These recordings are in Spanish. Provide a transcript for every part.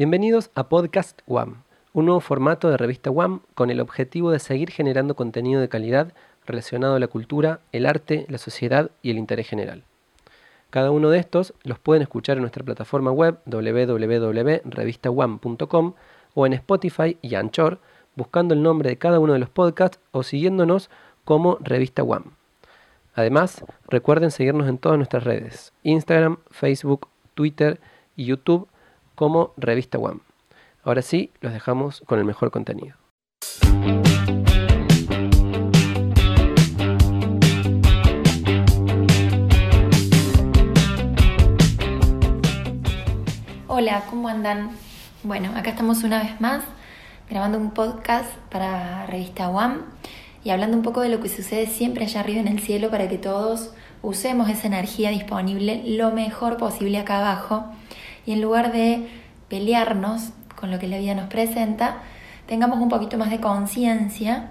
Bienvenidos a Podcast WAM, un nuevo formato de revista WAM con el objetivo de seguir generando contenido de calidad relacionado a la cultura, el arte, la sociedad y el interés general. Cada uno de estos los pueden escuchar en nuestra plataforma web www.revistawam.com o en Spotify y Anchor, buscando el nombre de cada uno de los podcasts o siguiéndonos como Revista WAM. Además, recuerden seguirnos en todas nuestras redes, Instagram, Facebook, Twitter y YouTube como Revista WAM. Ahora sí, los dejamos con el mejor contenido. Hola, ¿cómo andan? Bueno, acá estamos una vez más grabando un podcast para Revista WAM y hablando un poco de lo que sucede siempre allá arriba en el cielo para que todos usemos esa energía disponible lo mejor posible acá abajo y en lugar de pelearnos con lo que la vida nos presenta, tengamos un poquito más de conciencia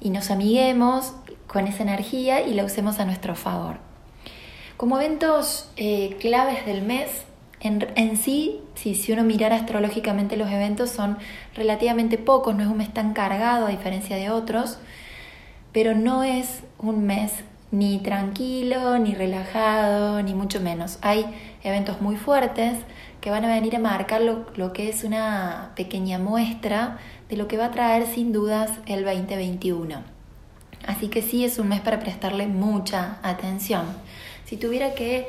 y nos amiguemos con esa energía y la usemos a nuestro favor. Como eventos eh, claves del mes, en, sí, si, si uno mirara astrológicamente los eventos, son relativamente pocos, no es un mes tan cargado a diferencia de otros, pero no es un mes ni tranquilo, ni relajado, ni mucho menos. Hay eventos muy fuertes que van a venir a marcar lo, que es una pequeña muestra de lo que va a traer sin dudas el 2021. Así que sí es un mes para prestarle mucha atención. Si tuviera que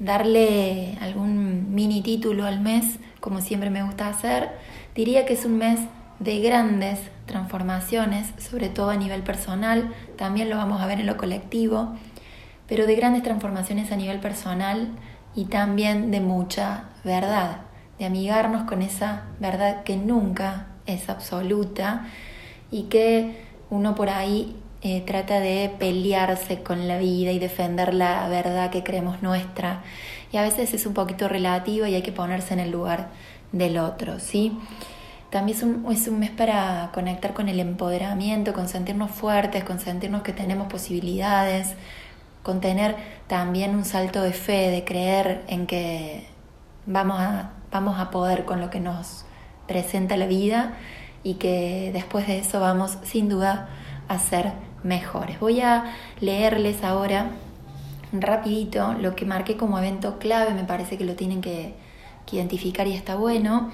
darle algún mini título al mes, como siempre me gusta hacer, diría que es un mes de grandes transformaciones, sobre todo a nivel personal, también lo vamos a ver en lo colectivo, pero de grandes transformaciones a nivel personal y también de mucha verdad, de amigarnos con esa verdad que nunca es absoluta y que uno por ahí eh, trata de pelearse con la vida y defender la verdad que creemos nuestra y a veces es un poquito relativa y hay que ponerse en el lugar del otro, ¿sí? También es un, es un mes para conectar con el empoderamiento, con sentirnos fuertes, con sentirnos que tenemos posibilidades, con tener también un salto de fe, de creer en que vamos a, vamos a poder con lo que nos presenta la vida y que después de eso vamos sin duda a ser mejores. Voy a leerles ahora rapidito lo que marqué como evento clave, me parece que lo tienen que, que identificar y está bueno.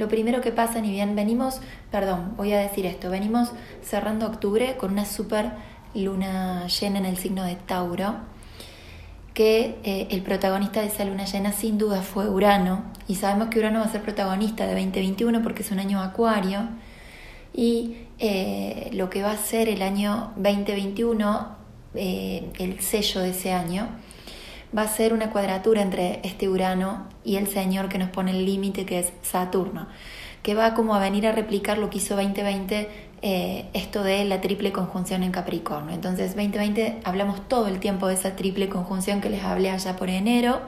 Lo primero que pasa, ni bien venimos, perdón, voy a decir esto, venimos cerrando octubre con una super luna llena en el signo de Tauro, que eh, el protagonista de esa luna llena sin duda fue Urano, y sabemos que Urano va a ser protagonista de 2021 porque es un año acuario, y eh, lo que va a ser el año 2021, eh, el sello de ese año, va a ser una cuadratura entre este Urano y el Señor que nos pone el límite que es Saturno, que va como a venir a replicar lo que hizo 2020 eh, esto de la triple conjunción en Capricornio. Entonces 2020 hablamos todo el tiempo de esa triple conjunción que les hablé allá por enero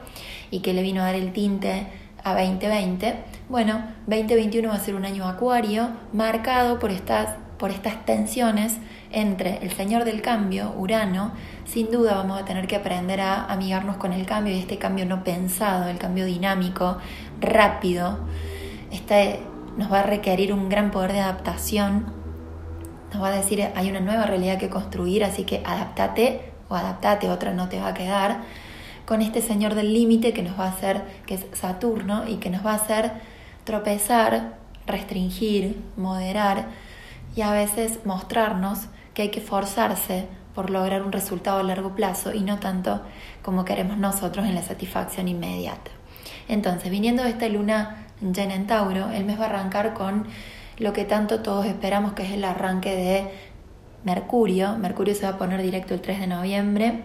y que le vino a dar el tinte a 2020. Bueno, 2021 va a ser un año acuario marcado por estas, por estas tensiones entre el Señor del Cambio, Urano, sin duda vamos a tener que aprender a amigarnos con el cambio y este cambio no pensado, el cambio dinámico, rápido. Este nos va a requerir un gran poder de adaptación nos va a decir hay una nueva realidad que construir, así que adaptate o adaptate, otra no te va a quedar, con este señor del límite que nos va a hacer, que es Saturno, y que nos va a hacer tropezar, restringir, moderar y a veces mostrarnos que hay que forzarse por lograr un resultado a largo plazo y no tanto como queremos nosotros en la satisfacción inmediata. Entonces, viniendo de esta luna llena en Tauro, el mes va a arrancar con lo que tanto todos esperamos que es el arranque de Mercurio. Mercurio se va a poner directo el 3 de noviembre.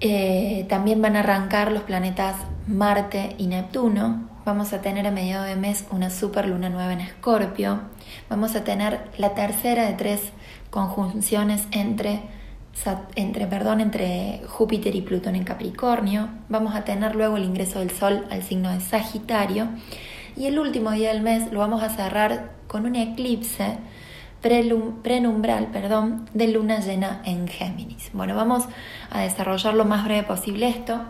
Eh, también van a arrancar los planetas Marte y Neptuno. Vamos a tener a mediados de mes una super luna nueva en Escorpio. Vamos a tener la tercera de tres conjunciones entre, entre, perdón, entre Júpiter y Plutón en Capricornio. Vamos a tener luego el ingreso del Sol al signo de Sagitario y el último día del mes lo vamos a cerrar con un eclipse prenumbral perdón, de luna llena en Géminis. Bueno, vamos a desarrollar lo más breve posible esto.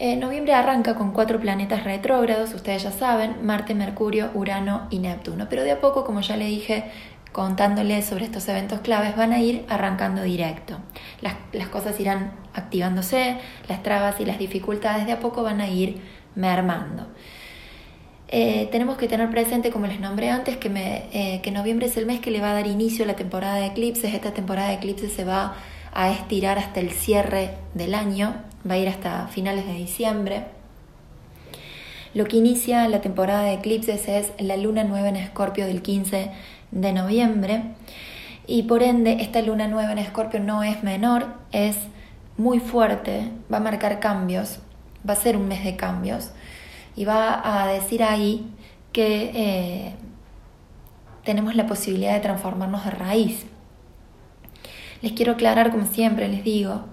Eh, noviembre arranca con cuatro planetas retrógrados, ustedes ya saben, Marte, Mercurio, Urano y Neptuno. Pero de a poco, como ya le dije, contándoles sobre estos eventos claves, van a ir arrancando directo. Las, cosas irán activándose, las trabas y las dificultades de a poco van a ir mermando. Eh, tenemos que tener presente, como les nombré antes, que, eh, que noviembre es el mes que le va a dar inicio a la temporada de eclipses. Esta temporada de eclipses se va a estirar hasta el cierre del año, va a ir hasta finales de diciembre. Lo que inicia la temporada de eclipses es la luna nueva en Escorpio del 15 de noviembre y por ende esta luna nueva en Escorpio no es menor, es muy fuerte, va a marcar cambios, va a ser un mes de cambios y va a decir ahí que eh, tenemos la posibilidad de transformarnos de raíz. Les quiero aclarar, como siempre les digo,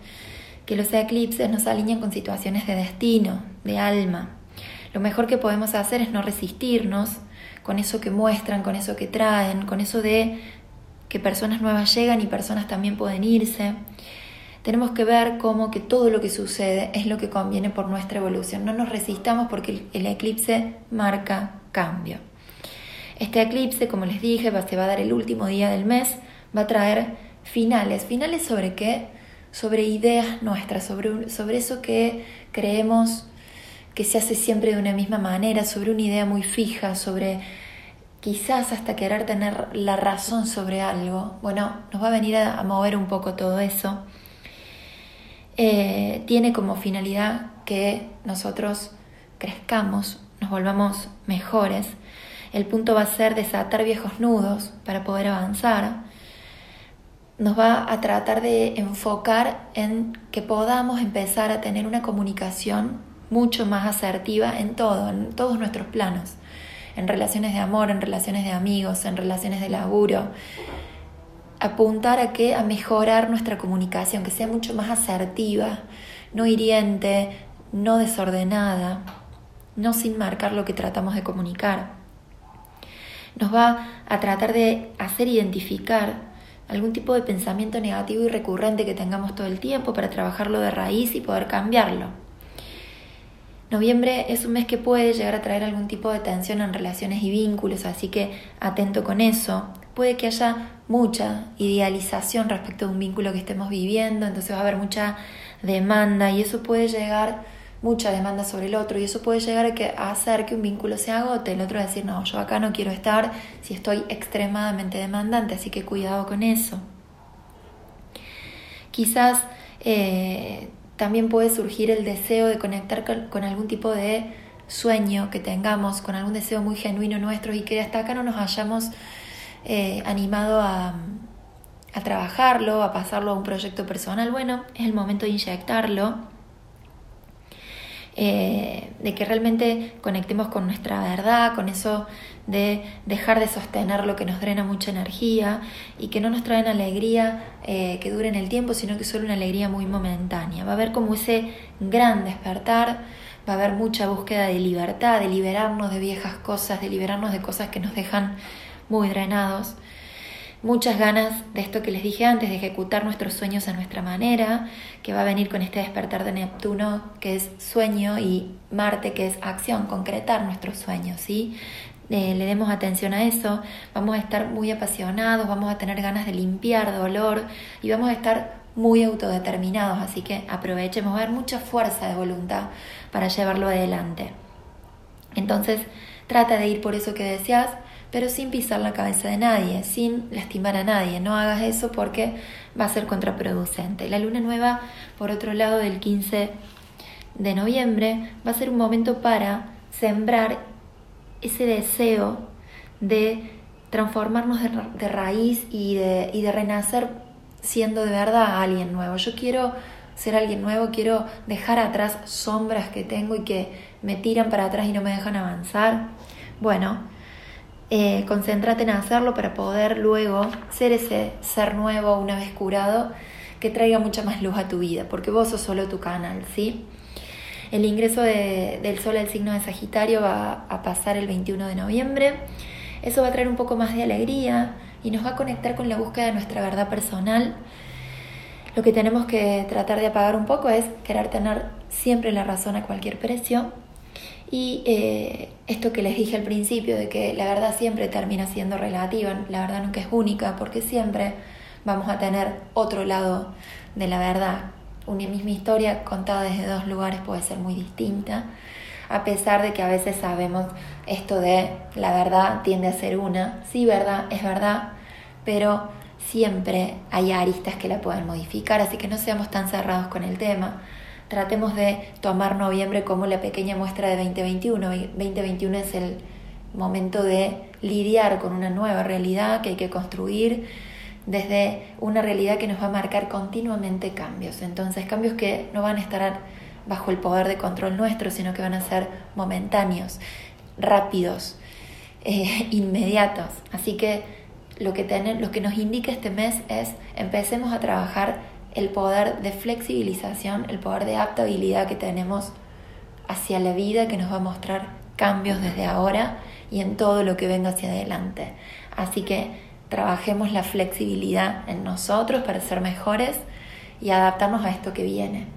que los eclipses nos alinean con situaciones de destino, de alma. Lo mejor que podemos hacer es no resistirnos con eso que muestran, con eso que traen, con eso de que personas nuevas llegan y personas también pueden irse tenemos que ver cómo que todo lo que sucede es lo que conviene por nuestra evolución. No nos resistamos porque el, eclipse marca cambio. Este eclipse, como les dije, va, se va a dar el último día del mes, va a traer finales. ¿Finales sobre qué? Sobre ideas nuestras, sobre, sobre eso que creemos que se hace siempre de una misma manera, sobre una idea muy fija, sobre quizás hasta querer tener la razón sobre algo. Bueno, nos va a venir a mover un poco todo eso. Eh, tiene como finalidad que nosotros crezcamos, nos volvamos mejores. El punto va a ser desatar viejos nudos para poder avanzar. Nos va a tratar de enfocar en que podamos empezar a tener una comunicación mucho más asertiva en todo, en todos nuestros planos, en relaciones de amor, en relaciones de amigos, en relaciones de laburo, apuntar a que a mejorar nuestra comunicación, que sea mucho más asertiva, no hiriente, no desordenada, no sin marcar lo que tratamos de comunicar. Nos va a tratar de hacer identificar algún tipo de pensamiento negativo y recurrente que tengamos todo el tiempo para trabajarlo de raíz y poder cambiarlo. Noviembre es un mes que puede llegar a traer algún tipo de tensión en relaciones y vínculos, así que atento con eso. Puede que haya mucha idealización respecto de un vínculo que estemos viviendo, entonces va a haber mucha demanda y eso puede llegar, mucha demanda sobre el otro y eso puede llegar a, que, a hacer que un vínculo se agote, el otro decir, no, yo acá no quiero estar si estoy extremadamente demandante, así que cuidado con eso. Quizás eh, también puede surgir el deseo de conectar con algún tipo de sueño que tengamos, con algún deseo muy genuino nuestro y que hasta acá no nos hayamos eh, animado a, a trabajarlo, a pasarlo a un proyecto personal, bueno, es el momento de inyectarlo, eh, de que realmente conectemos con nuestra verdad, con eso de dejar de sostener lo que nos drena mucha energía y que no nos traen alegría eh, que dure en el tiempo, sino que solo una alegría muy momentánea. Va a haber como ese gran despertar, va a haber mucha búsqueda de libertad, de liberarnos de viejas cosas, de liberarnos de cosas que nos dejan muy drenados. Muchas ganas de esto que les dije antes, de ejecutar nuestros sueños a nuestra manera, que va a venir con este despertar de Neptuno, que es sueño, y Marte, que es acción, concretar nuestros sueños, ¿sí? Eh, le demos atención a eso, vamos a estar muy apasionados, vamos a tener ganas de limpiar dolor y vamos a estar muy autodeterminados, así que aprovechemos, va a haber mucha fuerza de voluntad para llevarlo adelante. Entonces, trata de ir por eso que deseas, pero sin pisar la cabeza de nadie, sin lastimar a nadie. No hagas eso porque va a ser contraproducente. La luna nueva, por otro lado, del 15 de noviembre, va a ser un momento para sembrar ese deseo de transformarnos de, raíz y de, y de renacer siendo de verdad alguien nuevo. Yo quiero ser alguien nuevo, quiero dejar atrás sombras que tengo y que me tiran para atrás y no me dejan avanzar. Bueno, eh, concéntrate en hacerlo para poder luego ser ese ser nuevo una vez curado que traiga mucha más luz a tu vida, porque vos sos solo tu canal, ¿sí? El ingreso del Sol al signo de Sagitario va a pasar el 21 de noviembre. Eso va a traer un poco más de alegría y nos va a conectar con la búsqueda de nuestra verdad personal. Lo que tenemos que tratar de apagar un poco es querer tener siempre la razón a cualquier precio. Y eh, esto que les dije al principio, de que la verdad siempre termina siendo relativa, la verdad nunca es única, porque siempre vamos a tener otro lado de la verdad. Una misma historia contada desde dos lugares puede ser muy distinta, a pesar de que a veces sabemos esto de la verdad tiende a ser una. Sí, verdad, es verdad, pero siempre hay aristas que la pueden modificar, así que no seamos tan cerrados con el tema. Tratemos de tomar noviembre como la pequeña muestra de 2021. 2021 es el momento de lidiar con una nueva realidad que hay que construir desde una realidad que nos va a marcar continuamente cambios. Entonces, cambios que no van a estar bajo el poder de control nuestro, sino que van a ser momentáneos, rápidos, eh, inmediatos. Así que lo que, lo que nos indica este mes es empecemos a trabajar el poder de flexibilización, el poder de adaptabilidad que tenemos hacia la vida que nos va a mostrar cambios desde ahora y en todo lo que venga hacia adelante. Así que trabajemos la flexibilidad en nosotros para ser mejores y adaptarnos a esto que viene.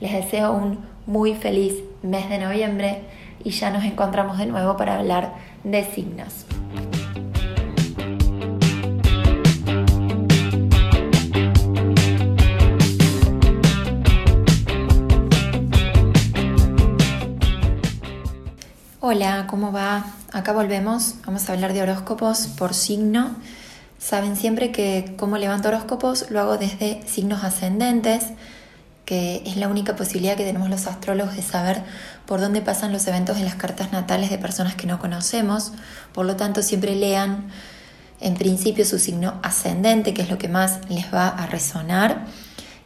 Les deseo un muy feliz mes de noviembre y ya nos encontramos de nuevo para hablar de signos. Hola, ¿cómo va? Acá volvemos. Vamos a hablar de horóscopos por signo. Saben siempre que como levanto horóscopos lo hago desde signos ascendentes, que es la única posibilidad que tenemos los astrólogos de saber por dónde pasan los eventos en las cartas natales de personas que no conocemos. Por lo tanto, siempre lean en principio su signo ascendente, que es lo que más les va a resonar.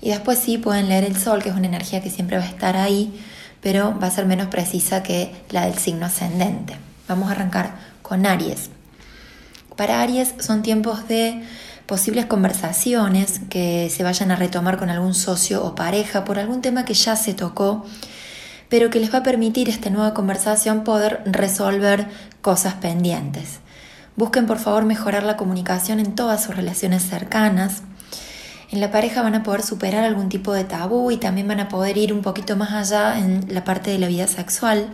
Y después sí pueden leer el sol, que es una energía que siempre va a estar ahí pero va a ser menos precisa que la del signo ascendente. Vamos a arrancar con Aries. Para Aries son tiempos de posibles conversaciones que se vayan a retomar con algún socio o pareja por algún tema que ya se tocó, pero que les va a permitir esta nueva conversación poder resolver cosas pendientes. Busquen por favor mejorar la comunicación en todas sus relaciones cercanas, en la pareja van a poder superar algún tipo de tabú y también van a poder ir un poquito más allá en la parte de la vida sexual.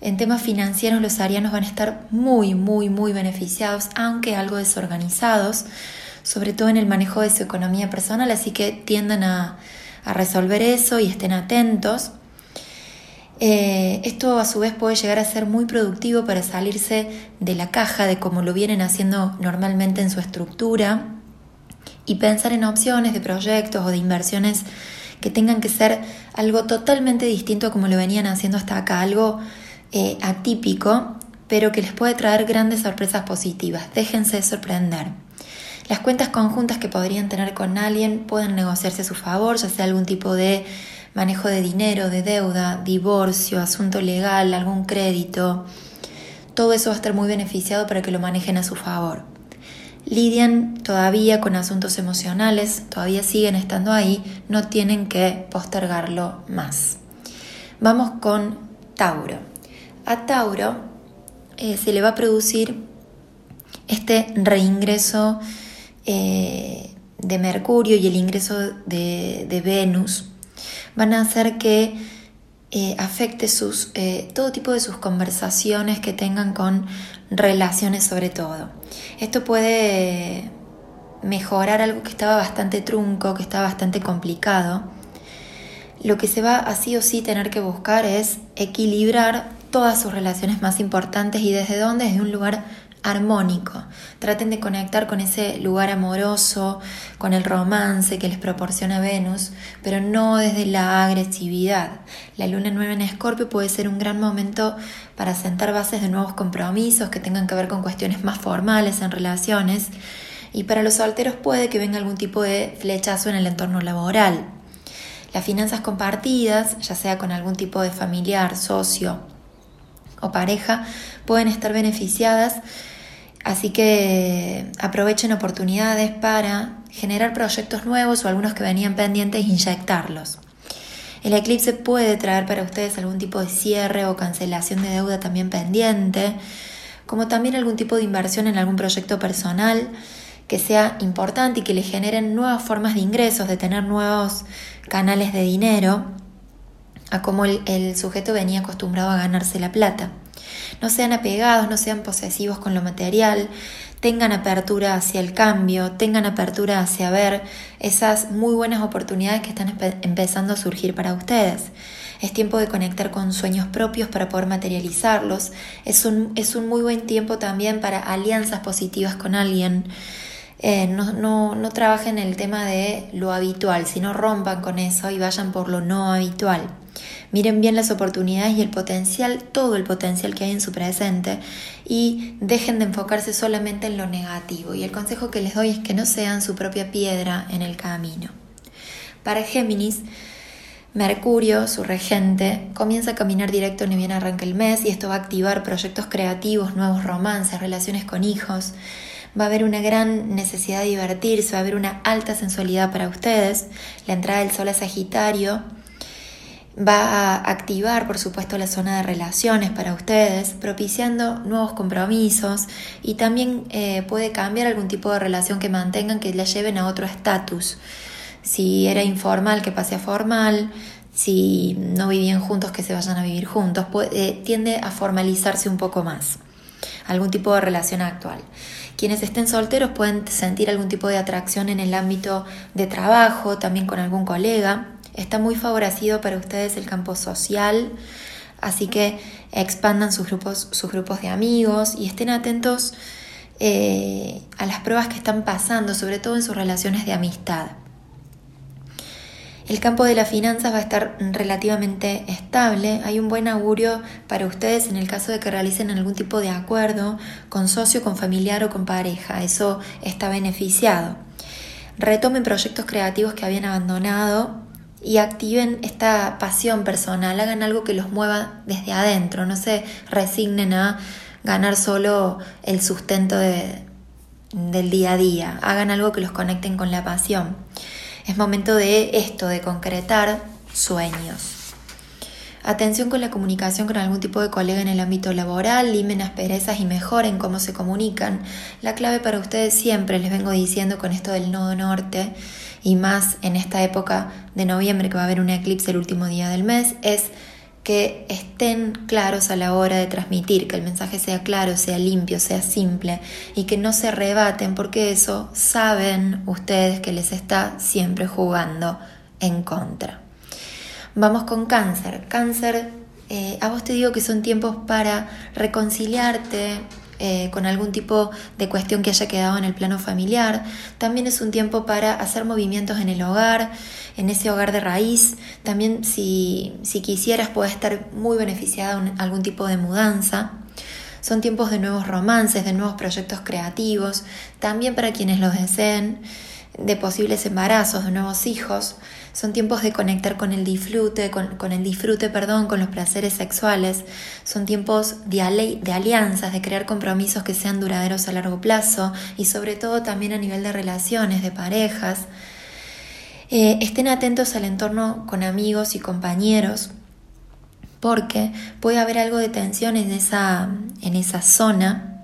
En temas financieros los arianos van a estar muy, muy, muy beneficiados, aunque algo desorganizados, sobre todo en el manejo de su economía personal, así que tiendan a, resolver eso y estén atentos. Eh, esto a su vez puede llegar a ser muy productivo para salirse de la caja de como lo vienen haciendo normalmente en su estructura y pensar en opciones de proyectos o de inversiones que tengan que ser algo totalmente distinto como lo venían haciendo hasta acá, algo eh, atípico, pero que les puede traer grandes sorpresas positivas. Déjense sorprender. Las cuentas conjuntas que podrían tener con alguien pueden negociarse a su favor, ya sea algún tipo de manejo de dinero, de deuda, divorcio, asunto legal, algún crédito. Todo eso va a estar muy beneficiado para que lo manejen a su favor lidian todavía con asuntos emocionales, todavía siguen estando ahí, no tienen que postergarlo más. Vamos con Tauro. A Tauro eh, se le va a producir este reingreso eh, de Mercurio y el ingreso de, Venus. Van a hacer que eh, afecte sus, todo tipo de sus conversaciones que tengan con relaciones sobre todo. Esto puede mejorar algo que estaba bastante trunco, que estaba bastante complicado. Lo que se va a sí o sí tener que buscar es equilibrar todas sus relaciones más importantes y desde dónde, desde un lugar armónico. Traten de conectar con ese lugar amoroso, con el romance que les proporciona Venus, pero no desde la agresividad. La luna nueva en Escorpio puede ser un gran momento para sentar bases de nuevos compromisos que tengan que ver con cuestiones más formales en relaciones. Y para los solteros puede que venga algún tipo de flechazo en el entorno laboral. Las finanzas compartidas, ya sea con algún tipo de familiar, socio o pareja, pueden estar beneficiadas Así que aprovechen oportunidades para generar proyectos nuevos o algunos que venían pendientes e inyectarlos. El eclipse puede traer para ustedes algún tipo de cierre o cancelación de deuda también pendiente, como también algún tipo de inversión en algún proyecto personal que sea importante y que le generen nuevas formas de ingresos, de tener nuevos canales de dinero, a cómo el, sujeto venía acostumbrado a ganarse la plata. No sean apegados, no sean posesivos con lo material, tengan apertura hacia el cambio, tengan apertura hacia ver esas muy buenas oportunidades que están empezando a surgir para ustedes. Es tiempo de conectar con sueños propios para poder materializarlos. Es un, es un muy buen tiempo también para alianzas positivas con alguien. Eh, no, no, no trabajen el tema de lo habitual, sino rompan con eso y vayan por lo no habitual. Miren bien las oportunidades y el potencial, todo el potencial que hay en su presente y dejen de enfocarse solamente en lo negativo. Y el consejo que les doy es que no sean su propia piedra en el camino. Para Géminis, Mercurio, su regente, comienza a caminar directo ni bien arranca el mes y esto va a activar proyectos creativos, nuevos romances, relaciones con hijos. Va a haber una gran necesidad de divertirse, va a haber una alta sensualidad para ustedes. La entrada del sol a Sagitario va a activar, por supuesto, la zona de relaciones para ustedes, propiciando nuevos compromisos y también eh, puede cambiar algún tipo de relación que mantengan que la lleven a otro estatus. Si era informal, que pase a formal. Si no vivían juntos, que se vayan a vivir juntos. Eh, tiende a formalizarse un poco más. Algún tipo de relación actual. Quienes estén solteros pueden sentir algún tipo de atracción en el ámbito de trabajo, también con algún colega Está muy favorecido para ustedes el campo social, así que expandan sus grupos, sus grupos de amigos y estén atentos eh, a las pruebas que están pasando, sobre todo en sus relaciones de amistad. El campo de las finanzas va a estar relativamente estable. Hay un buen augurio para ustedes en el caso de que realicen algún tipo de acuerdo con socio, con familiar o con pareja. Eso está beneficiado. Retomen proyectos creativos que habían abandonado y activen esta pasión personal, hagan algo que los mueva desde adentro, no se resignen a ganar solo el sustento del día a día, hagan algo que los conecten con la pasión. Es momento de esto, de concretar sueños. Atención con la comunicación con algún tipo de colega en el ámbito laboral, limen asperezas y mejoren cómo se comunican. La clave para ustedes siempre, les vengo diciendo con esto del nodo norte, y más en esta época de noviembre que va a haber un eclipse el último día del mes, es que estén claros a la hora de transmitir, que el mensaje sea claro, sea limpio, sea simple y que no se rebaten porque eso saben ustedes que les está siempre jugando en contra. Vamos con cáncer. Cáncer, eh, a vos te digo que son tiempos para reconciliarte, eh, con algún tipo de cuestión que haya quedado en el plano familiar. También es un tiempo para hacer movimientos en el hogar, en ese hogar de raíz. También si, si quisieras puedes estar muy beneficiada en algún tipo de mudanza. Son tiempos de nuevos romances, de nuevos proyectos creativos, también para quienes los deseen, de posibles embarazos, de nuevos hijos. Son tiempos de conectar con el disfrute, con, el disfrute, perdón, con los placeres sexuales. Son tiempos de, alianzas, de crear compromisos que sean duraderos a largo plazo y sobre todo también a nivel de relaciones, de parejas. Eh, estén atentos al entorno con amigos y compañeros porque puede haber algo de tensión en esa, en esa zona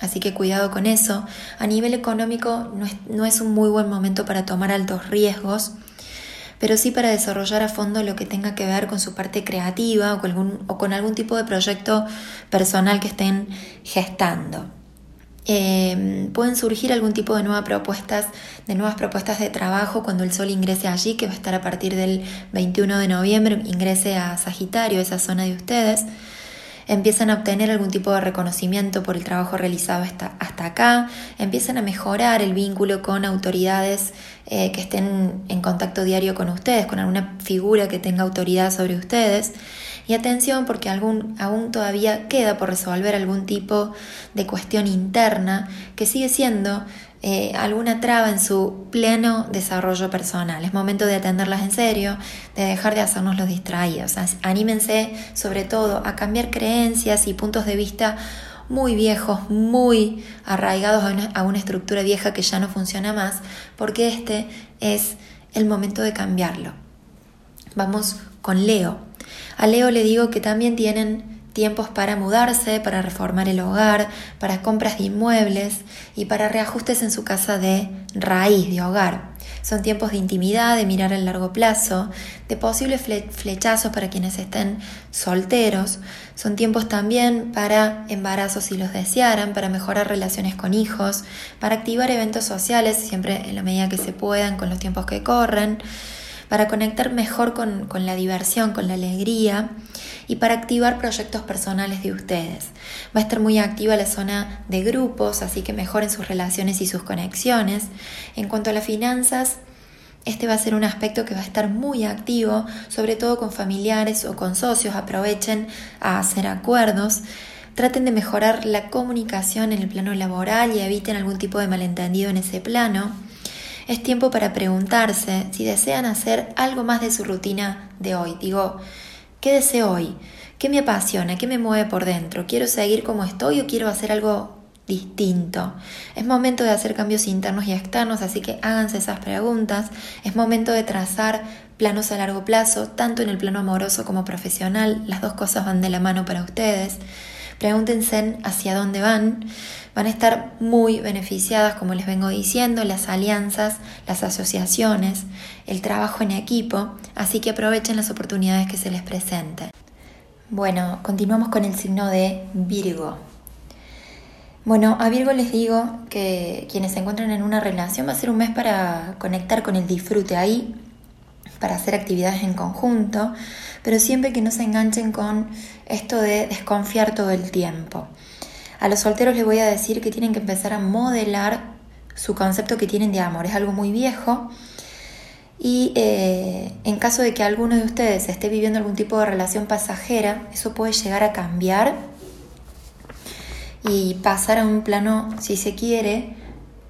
Así que cuidado con eso. A nivel económico no es, no es, un muy buen momento para tomar altos riesgos pero sí para desarrollar a fondo lo que tenga que ver con su parte creativa o con algún, o con algún tipo de proyecto personal que estén gestando. Em, pueden surgir algún tipo de nuevas propuestas, de nuevas propuestas de trabajo cuando el sol ingrese allí, que va a estar a partir del 21 de noviembre, ingrese a Sagitario, esa zona de ustedes empiezan a obtener algún tipo de reconocimiento por el trabajo realizado hasta, hasta acá, empiezan a mejorar el vínculo con autoridades eh, que estén en contacto diario con ustedes, con alguna figura que tenga autoridad sobre ustedes. Y atención porque algún, aún todavía queda por resolver algún tipo de cuestión interna que sigue siendo eh, alguna traba en su pleno desarrollo personal. Es momento de atenderlas en serio, de dejar de hacernos los distraídos. Anímense sobre todo a cambiar creencias y puntos de vista muy viejos, muy arraigados a una, estructura vieja que ya no funciona más, porque este es el momento de cambiarlo. Vamos con Leo. A Leo le digo que también tienen tiempos para mudarse, para reformar el hogar, para compras de inmuebles y para reajustes en su casa de raíz de hogar. Son tiempos de intimidad, de mirar a largo plazo, de posibles flechazos para quienes estén solteros. Son tiempos también para embarazos si los desearan, para mejorar relaciones con hijos, para activar eventos sociales, siempre en la medida que se puedan, con los tiempos que corren, para conectar mejor con, con la diversión, con la alegría y para activar proyectos personales de ustedes. Va a estar muy activa la zona de grupos, así que mejoren sus relaciones y sus conexiones. En cuanto a las finanzas, este va a ser un aspecto que va a estar muy activo, sobre todo con familiares o con socios. Aprovechen a hacer acuerdos. Traten de mejorar la comunicación en el plano laboral y eviten algún tipo de malentendido en ese plano. Es tiempo para preguntarse si desean hacer algo más de su rutina de hoy. Digo, ¿Qué deseo hoy? ¿Qué me apasiona? ¿Qué me mueve por dentro? ¿Quiero seguir como estoy o quiero hacer algo distinto? Es momento de hacer cambios internos y externos, así que háganse esas preguntas. Es momento de trazar planos a largo plazo, tanto en el plano amoroso como profesional. Las dos cosas van de la mano para ustedes. Pregúntense hacia dónde van. Van a estar muy beneficiadas, como les vengo diciendo, las alianzas, las asociaciones, el trabajo en equipo, así que aprovechen las oportunidades que se les presenten. Bueno, continuamos con el signo de Virgo. Bueno, a Virgo les digo que quienes se encuentran en una relación va a ser un mes para conectar con el disfrute ahí, para hacer actividades en conjunto, pero siempre que no se enganchen con esto de desconfiar todo el tiempo. A los solteros les voy a decir que tienen que empezar a modelar su concepto que tienen de amor. Es algo muy viejo y eh, en caso de que alguno de ustedes esté viviendo algún tipo de relación pasajera, eso puede llegar a cambiar y pasar a un plano, si se quiere,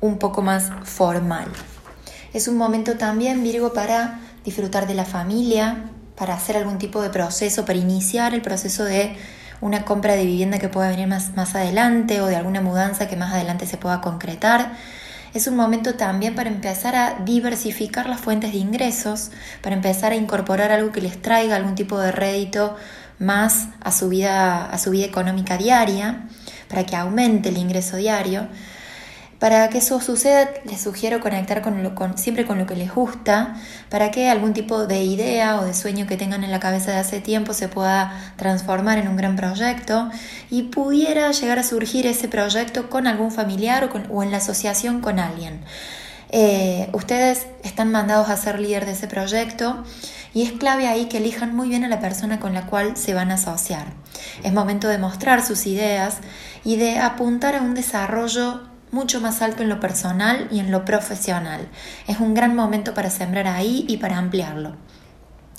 un poco más formal. Es un momento también, Virgo, para disfrutar de la familia, para hacer algún tipo de proceso, para iniciar el proceso de una compra de vivienda que pueda venir más, más adelante o de alguna mudanza que más adelante se pueda concretar. Es un momento también para empezar a diversificar las fuentes de ingresos, para empezar a incorporar algo que les traiga algún tipo de rédito más a su vida, a su vida económica diaria, para que aumente el ingreso diario. Para que eso suceda, les sugiero conectar con siempre con lo que les gusta, para que algún tipo de idea o de sueño que tengan en la cabeza de hace tiempo se pueda transformar en un gran proyecto y pudiera llegar a surgir ese proyecto con algún familiar o, o en la asociación con alguien. Eh, ustedes están mandados a ser líder de ese proyecto y es clave ahí que elijan muy bien a la persona con la cual se van a asociar. Es momento de mostrar sus ideas y de apuntar a un desarrollo mucho más alto en lo personal y en lo profesional. Es un gran momento para sembrar ahí y para ampliarlo.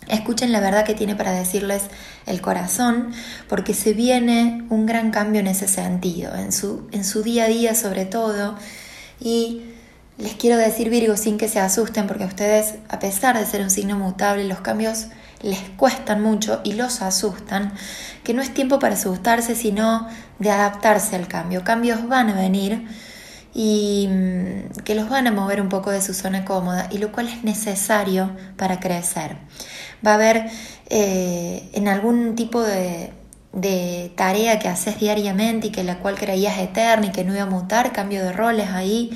Escuchen la verdad que tiene para decirles el corazón, porque se viene un gran cambio en ese sentido, en su, en su día a día sobre todo. Y les quiero decir, Virgo, sin que se asusten, porque a ustedes, a pesar de ser un signo mutable, los cambios les cuestan mucho y los asustan, que no es tiempo para asustarse, sino de adaptarse al cambio. Cambios van a venir y mm, que los van a mover un poco de su zona cómoda y lo cual es necesario para crecer. Va a haber eh, en algún tipo de, tarea que haces diariamente y que la cual creías eterna y que no iba a mutar, cambio de roles ahí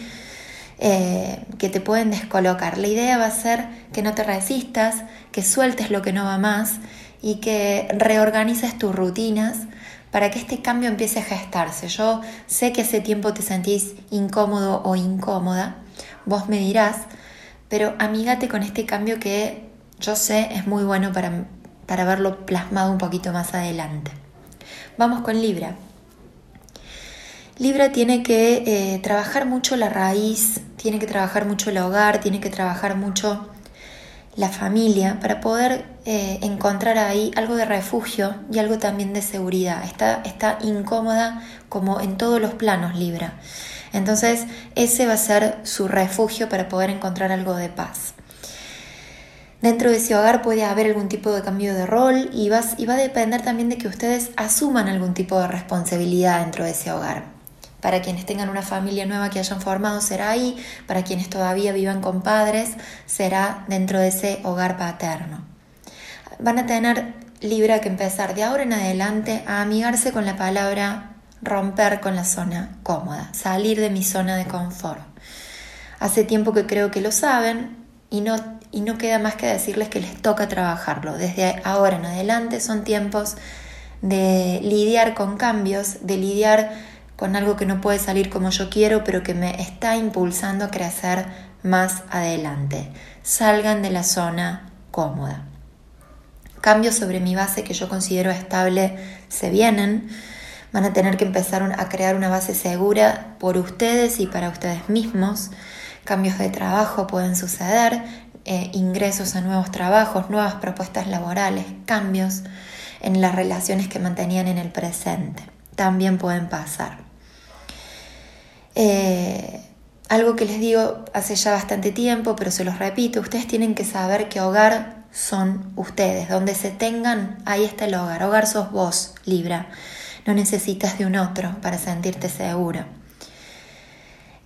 eh, que te pueden descolocar. La idea va a ser que no te resistas, que sueltes lo que no va más y que reorganices tus rutinas para que este cambio empiece a gestarse. Yo sé que hace tiempo te sentís incómodo o incómoda, vos me dirás, pero amígate con este cambio que yo sé es muy bueno para, para verlo plasmado un poquito más adelante. Vamos con Libra. Libra tiene que eh, trabajar mucho la raíz, tiene que trabajar mucho el hogar, tiene que trabajar mucho la familia para poder eh, encontrar ahí algo de refugio y algo también de seguridad. Está, está incómoda como en todos los planos Libra. Entonces ese va a ser su refugio para poder encontrar algo de paz. Dentro de ese hogar puede haber algún tipo de cambio de rol y y va a depender también de que ustedes asuman algún tipo de responsabilidad dentro de ese hogar. Para quienes tengan una familia nueva que hayan formado será ahí, para quienes todavía vivan con padres será dentro de ese hogar paterno. Van a tener Libra que empezar de ahora en adelante a amigarse con la palabra romper con la zona cómoda, salir de mi zona de confort. Hace tiempo que creo que lo saben y no, y no queda más que decirles que les toca trabajarlo. Desde ahora en adelante son tiempos de lidiar con cambios, de lidiar con algo que no puede salir como yo quiero, pero que me está impulsando a crecer más adelante. Salgan de la zona cómoda. Cambios sobre mi base que yo considero estable se vienen. Van a tener que empezar a crear una base segura por ustedes y para ustedes mismos. Cambios de trabajo pueden suceder, eh, ingresos a nuevos trabajos, nuevas propuestas laborales, cambios en las relaciones que mantenían en el presente. También pueden pasar. Eh, algo que les digo hace ya bastante tiempo, pero se los repito, ustedes tienen que saber que hogar son ustedes. Donde se tengan, ahí está el hogar. Hogar sos vos, Libra. No necesitas de un otro para sentirte seguro.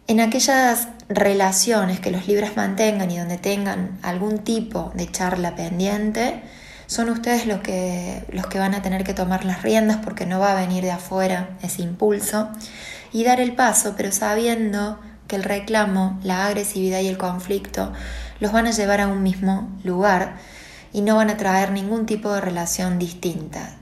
En aquellas relaciones que los libras mantengan y donde tengan algún tipo de charla pendiente, son ustedes los que, los que van a tener que tomar las riendas porque no va a venir de afuera ese impulso y dar el paso, pero sabiendo que el reclamo, la agresividad y el conflicto los van a llevar a un mismo lugar y no van a traer ningún tipo de relación distinta.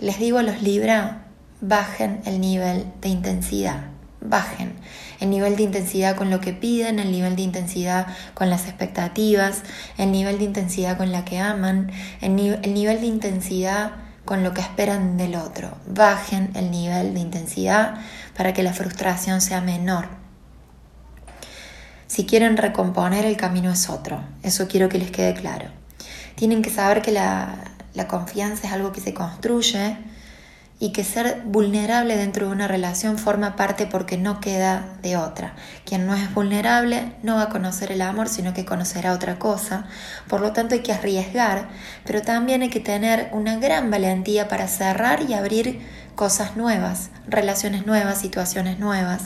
Les digo a los Libra, bajen el nivel de intensidad, bajen el nivel de intensidad con lo que piden, el nivel de intensidad con las expectativas, el nivel de intensidad con la que aman, el, el nivel de intensidad con lo que esperan del otro. Bajen el nivel de intensidad para que la frustración sea menor. Si quieren recomponer, el camino es otro. Eso quiero que les quede claro. Tienen que saber que la, la confianza es algo que se construye y que ser vulnerable dentro de una relación forma parte porque no queda de otra. Quien no es vulnerable no va a conocer el amor, sino que conocerá otra cosa. Por lo tanto hay que arriesgar, pero también hay que tener una gran valentía para cerrar y abrir cosas nuevas, relaciones nuevas, situaciones nuevas,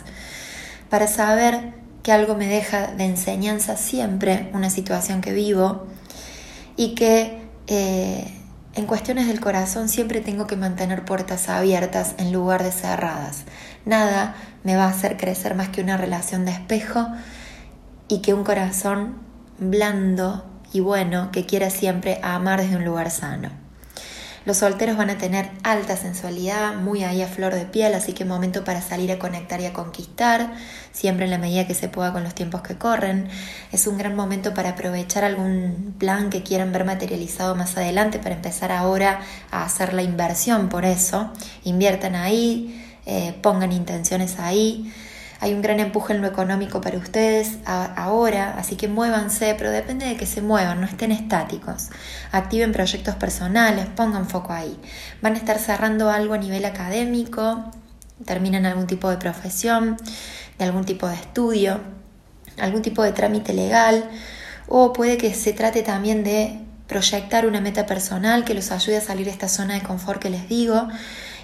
para saber que algo me deja de enseñanza siempre una situación que vivo y que... Eh, en cuestiones del corazón siempre tengo que mantener puertas abiertas en lugar de cerradas. Nada me va a hacer crecer más que una relación de espejo y que un corazón blando y bueno que quiera siempre amar desde un lugar sano. Los solteros van a tener alta sensualidad, muy ahí a flor de piel, así que momento para salir a conectar y a conquistar, siempre en la medida que se pueda con los tiempos que corren. Es un gran momento para aprovechar algún plan que quieran ver materializado más adelante, para empezar ahora a hacer la inversión por eso. Inviertan ahí, eh, pongan intenciones ahí. Hay un gran empuje en lo económico para ustedes ahora, así que muévanse, pero depende de que se muevan, no estén estáticos. Activen proyectos personales, pongan foco ahí. Van a estar cerrando algo a nivel académico, terminan algún tipo de profesión, de algún tipo de estudio, algún tipo de trámite legal, o puede que se trate también de proyectar una meta personal que los ayude a salir de esta zona de confort que les digo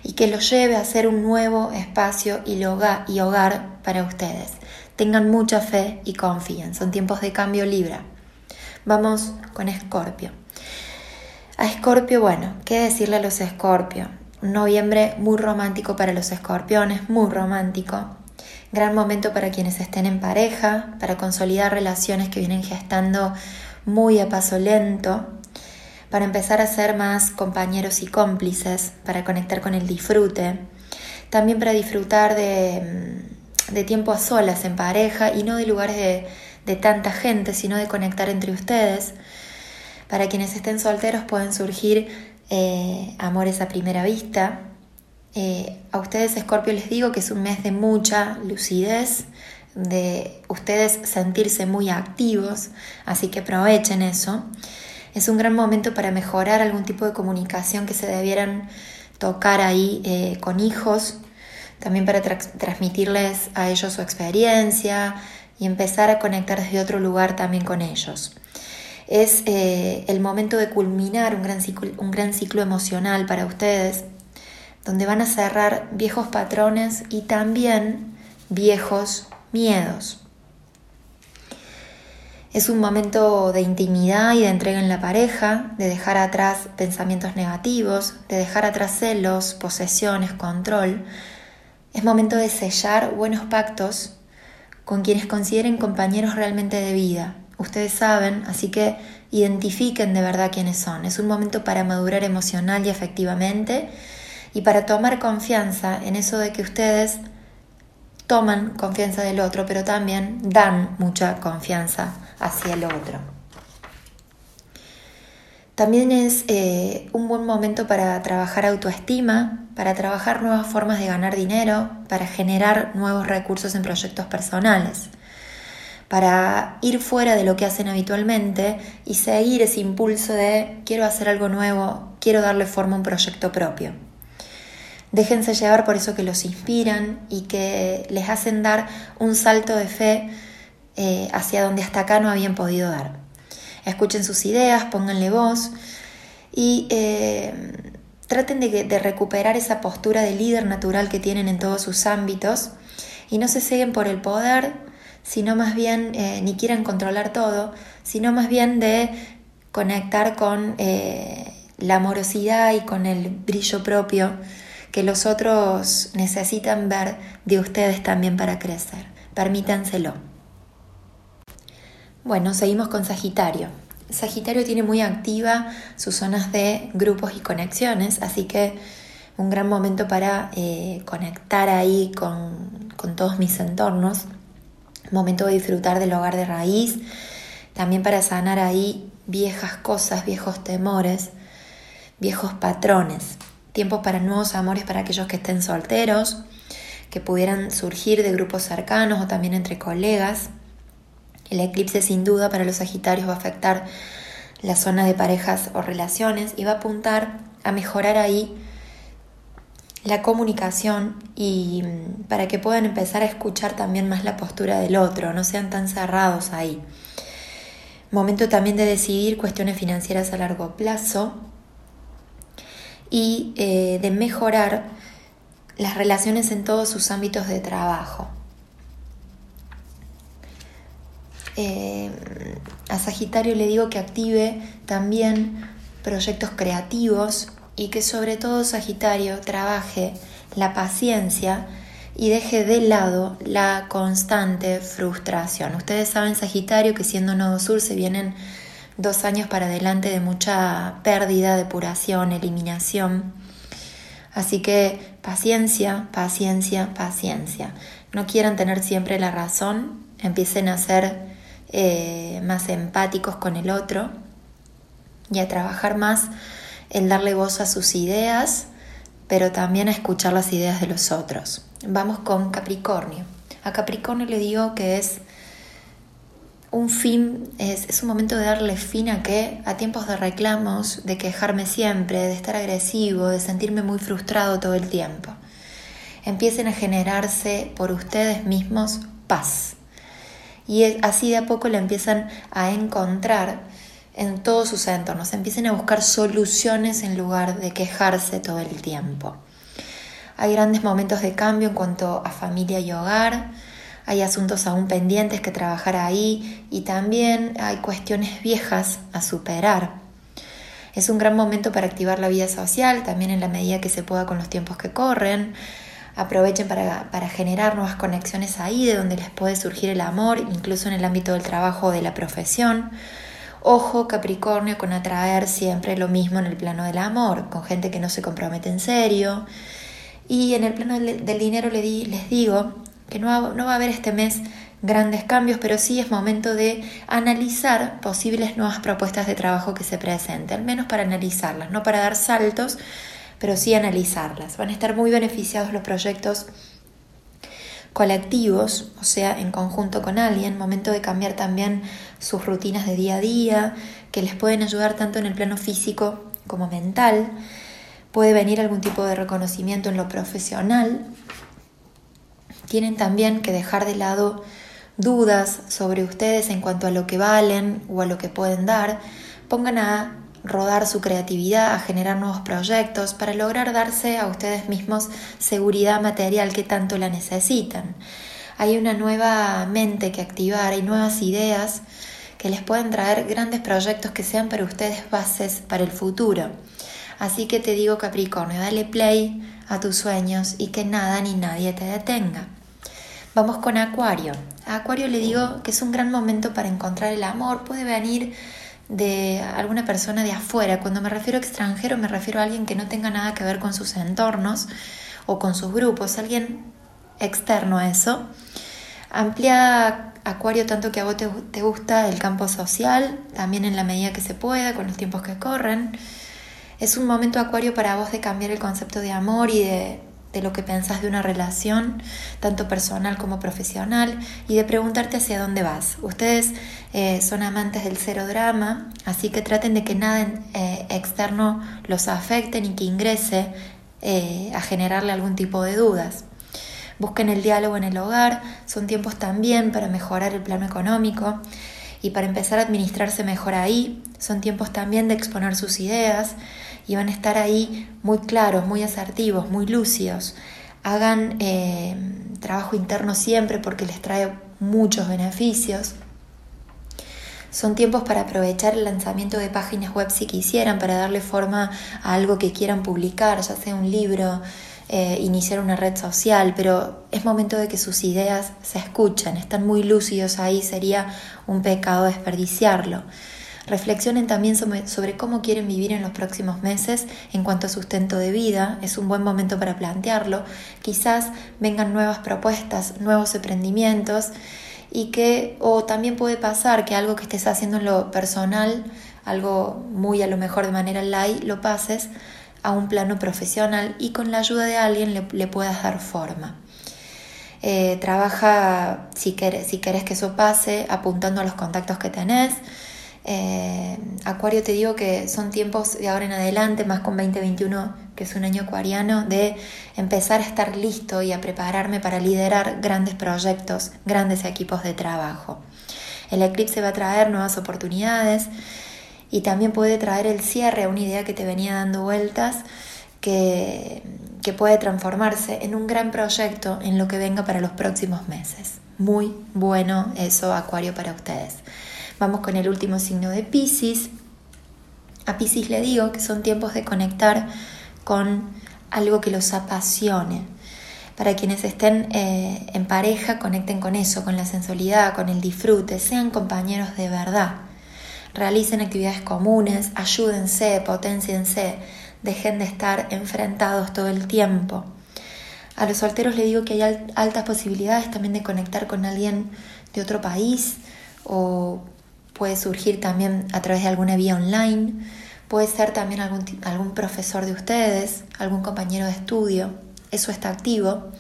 y que los lleve a ser un nuevo espacio y hogar, para ustedes. Tengan mucha fe y confíen, son tiempos de cambio Libra. Vamos con Escorpio. A Escorpio, bueno, ¿qué decirle a los Escorpio? Noviembre muy romántico para los escorpiones, muy romántico. Gran momento para quienes estén en pareja, para consolidar relaciones que vienen gestando muy a paso lento, para empezar a ser más compañeros y cómplices, para conectar con el disfrute, también para disfrutar de, mm, tiempo a solas en pareja y no de lugares de, tanta gente, sino de conectar entre ustedes. Para quienes estén solteros pueden surgir eh, amores a primera vista. Eh, a ustedes, Escorpio, les digo que es un mes de mucha lucidez, de ustedes sentirse muy activos, así que aprovechen eso es un gran momento para mejorar algún tipo de comunicación que se debieran tocar ahí eh, con hijos, también para transmitirles a ellos su experiencia y empezar a conectar desde otro lugar también con ellos. Es eh, el momento de culminar un gran, ciclo, un gran ciclo emocional para ustedes, donde van a cerrar viejos patrones y también viejos miedos. Es un momento de intimidad y de entrega en la pareja, de dejar atrás pensamientos negativos, de dejar atrás celos, posesiones, control. Es momento de sellar buenos pactos con quienes consideren compañeros realmente de vida. Ustedes saben, así que identifiquen de verdad quiénes son. Es un momento para madurar emocional y afectivamente y para tomar confianza en eso de que ustedes toman confianza del otro, pero también dan mucha confianza hacia el otro. También es eh, un buen momento para trabajar autoestima, para trabajar nuevas formas de ganar dinero, para generar nuevos recursos en proyectos personales, para ir fuera de lo que hacen habitualmente y seguir ese impulso de quiero hacer algo nuevo, quiero darle forma a un proyecto propio. Déjense llevar por eso que los inspiran y que les hacen dar un salto de fe eh, hacia donde hasta acá no habían podido dar. Escuchen sus ideas, pónganle voz y eh, traten de, recuperar esa postura de líder natural que tienen en todos sus ámbitos y no se ceguen por el poder, sino más bien, eh, ni quieran controlar todo, sino más bien de conectar con la amorosidad y con el brillo propio que los otros necesitan ver de ustedes también para crecer. Permítanselo. Bueno, seguimos con Sagitario. Sagitario tiene muy activa sus zonas de grupos y conexiones, así que un gran momento para eh, conectar ahí con, con todos mis entornos. Momento de disfrutar del hogar de raíz, también para sanar ahí viejas cosas, viejos temores, viejos patrones. Tiempos para nuevos amores para aquellos que estén solteros, que pudieran surgir de grupos cercanos o también entre colegas. El eclipse sin duda para los Sagitarios va a afectar la zona de parejas o relaciones y va a apuntar a mejorar ahí la comunicación y mm, para que puedan empezar a escuchar también más la postura del otro, no sean tan cerrados ahí. Momento también de decidir cuestiones financieras a largo plazo y eh, de mejorar las relaciones en todos sus ámbitos de trabajo. Eh, a Sagitario le digo que active también proyectos creativos y que sobre todo Sagitario trabaje la paciencia y deje de lado la constante frustración. Ustedes saben, Sagitario, que siendo Nodo Sur se vienen dos años para adelante de mucha pérdida, depuración, eliminación. Así que paciencia, paciencia, paciencia. No quieran tener siempre la razón, empiecen a ser eh, más empáticos con el otro y a trabajar más en darle voz a sus ideas, pero también a escuchar las ideas de los otros. Vamos con Capricornio. A Capricornio le digo que es un fin, es, es, un momento de darle fin a que a tiempos de reclamos, de quejarme siempre, de estar agresivo, de sentirme muy frustrado todo el tiempo. Empiecen a generarse por ustedes mismos paz y así de a poco la empiezan a encontrar en todos sus entornos, empiecen a buscar soluciones en lugar de quejarse todo el tiempo. Hay grandes momentos de cambio en cuanto a familia y hogar, hay asuntos aún pendientes que trabajar ahí y también hay cuestiones viejas a superar. Es un gran momento para activar la vida social, también en la medida que se pueda con los tiempos que corren, aprovechen para, para, generar nuevas conexiones ahí, de donde les puede surgir el amor, incluso en el ámbito del trabajo o de la profesión. Ojo Capricornio con atraer siempre lo mismo en el plano del amor, con gente que no se compromete en serio. Y en el plano del, dinero les digo que no no va a haber este mes grandes cambios, pero sí es momento de analizar posibles nuevas propuestas de trabajo que se presenten, al menos para analizarlas, no para dar saltos, pero sí analizarlas. Van a estar muy beneficiados los proyectos colectivos, o sea, en conjunto con alguien, momento de cambiar también sus rutinas de día a día, que les pueden ayudar tanto en el plano físico como mental. Puede venir algún tipo de reconocimiento en lo profesional. Tienen también que dejar de lado dudas sobre ustedes en cuanto a lo que valen o a lo que pueden dar. Pongan a rodar su creatividad, a generar nuevos proyectos para lograr darse a ustedes mismos seguridad material que tanto la necesitan. Hay una nueva mente que activar, hay nuevas ideas que les pueden traer grandes proyectos que sean para ustedes bases para el futuro. Así que te digo Capricornio, dale play a tus sueños y que nada ni nadie te detenga. Vamos con Acuario. A Acuario le digo que es un gran momento para encontrar el amor. Puede venir de alguna persona de afuera. Cuando me refiero a extranjero me refiero a alguien que no tenga nada que ver con sus entornos o con sus grupos, alguien externo a eso. Amplía Acuario tanto que a vos te, te gusta el campo social, también en la medida que se pueda, con los tiempos que corren. Es un momento Acuario para vos de cambiar el concepto de amor y de, lo que pensás de una relación, tanto personal como profesional, y de preguntarte hacia dónde vas. Ustedes eh, son amantes del cero drama, así que traten de que nada eh, externo los afecte ni que ingrese eh, a generarle algún tipo de dudas. Busquen el diálogo en el hogar, son tiempos también para mejorar el plano económico y para empezar a administrarse mejor ahí, son tiempos también de exponer sus ideas y van a estar ahí muy claros, muy asertivos, muy lúcidos. Hagan eh, trabajo interno siempre porque les trae muchos beneficios. Son tiempos para aprovechar el lanzamiento de páginas web si quisieran, para darle forma a algo que quieran publicar, ya sea un libro, eh, iniciar una red social, pero es momento de que sus ideas se escuchen, están muy lúcidos ahí, sería un pecado desperdiciarlo. Reflexionen también sobre, cómo quieren vivir en los próximos meses en cuanto a sustento de vida. Es un buen momento para plantearlo. Quizás vengan nuevas propuestas, nuevos emprendimientos y que, o también puede pasar que algo que estés haciendo en lo personal, algo muy a lo mejor de manera light, lo pases a un plano profesional y con la ayuda de alguien le, puedas dar forma. Eh, trabaja, si, si querés que eso pase, apuntando a los contactos que tenés, eh, Acuario te digo que son tiempos de ahora en adelante, más con 2021, que es un año acuariano, de empezar a estar listo y a prepararme para liderar grandes proyectos, grandes equipos de trabajo. El eclipse va a traer nuevas oportunidades y también puede traer el cierre a una idea que te venía dando vueltas que, que puede transformarse en un gran proyecto en lo que venga para los próximos meses. Muy bueno eso, Acuario, para ustedes. Vamos con el último signo de Pisces. A Pisces le digo que son tiempos de conectar con algo que los apasione. Para quienes estén eh, en pareja, conecten con eso, con la sensualidad, con el disfrute, sean compañeros de verdad. Realicen actividades comunes, ayúdense, potenciense, dejen de estar enfrentados todo el tiempo. A los solteros le digo que hay altas posibilidades también de conectar con alguien de otro país o puede surgir también a través de alguna vía online, puede ser también algún, algún profesor de ustedes, algún compañero de estudio, eso está activo.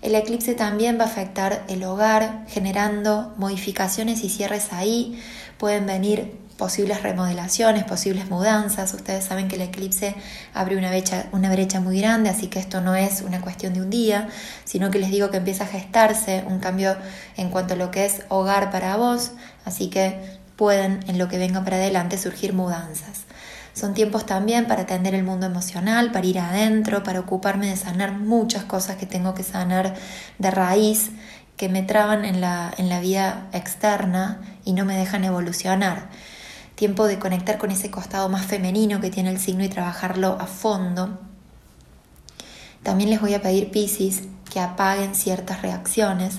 El eclipse también va a afectar el hogar, generando modificaciones y cierres ahí. Pueden venir posibles remodelaciones, posibles mudanzas. Ustedes saben que el eclipse abre una brecha, una brecha muy grande, así que esto no es una cuestión de un día, sino que les digo que empieza a gestarse un cambio en cuanto a lo que es hogar para vos, así que pueden en lo que venga para adelante surgir mudanzas. Son tiempos también para atender el mundo emocional, para ir adentro, para ocuparme de sanar muchas cosas que tengo que sanar de raíz, que me traban en la, en la vida externa y no me dejan evolucionar tiempo de conectar con ese costado más femenino que tiene el signo y trabajarlo a fondo. También les voy a pedir, Pisces, que apaguen ciertas reacciones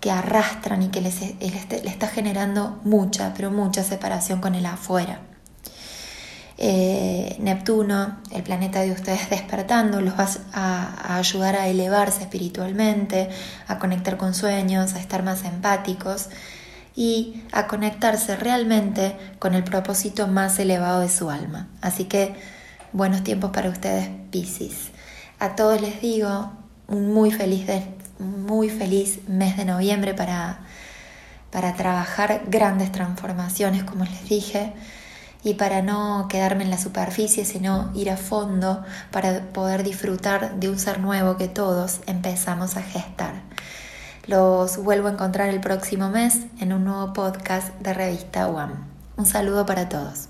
que arrastran y que les, está generando mucha, pero mucha separación con el afuera. Eh, Neptuno, el planeta de ustedes despertando, los va a, ayudar a elevarse espiritualmente, a conectar con sueños, a estar más empáticos y a conectarse realmente con el propósito más elevado de su alma. Así que buenos tiempos para ustedes, Pisces. A todos les digo un muy feliz, muy feliz mes de noviembre para, para trabajar grandes transformaciones, como les dije, y para no quedarme en la superficie, sino ir a fondo para poder disfrutar de un ser nuevo que todos empezamos a gestar. Los vuelvo a encontrar el próximo mes en un nuevo podcast de Revista One. Un saludo para todos.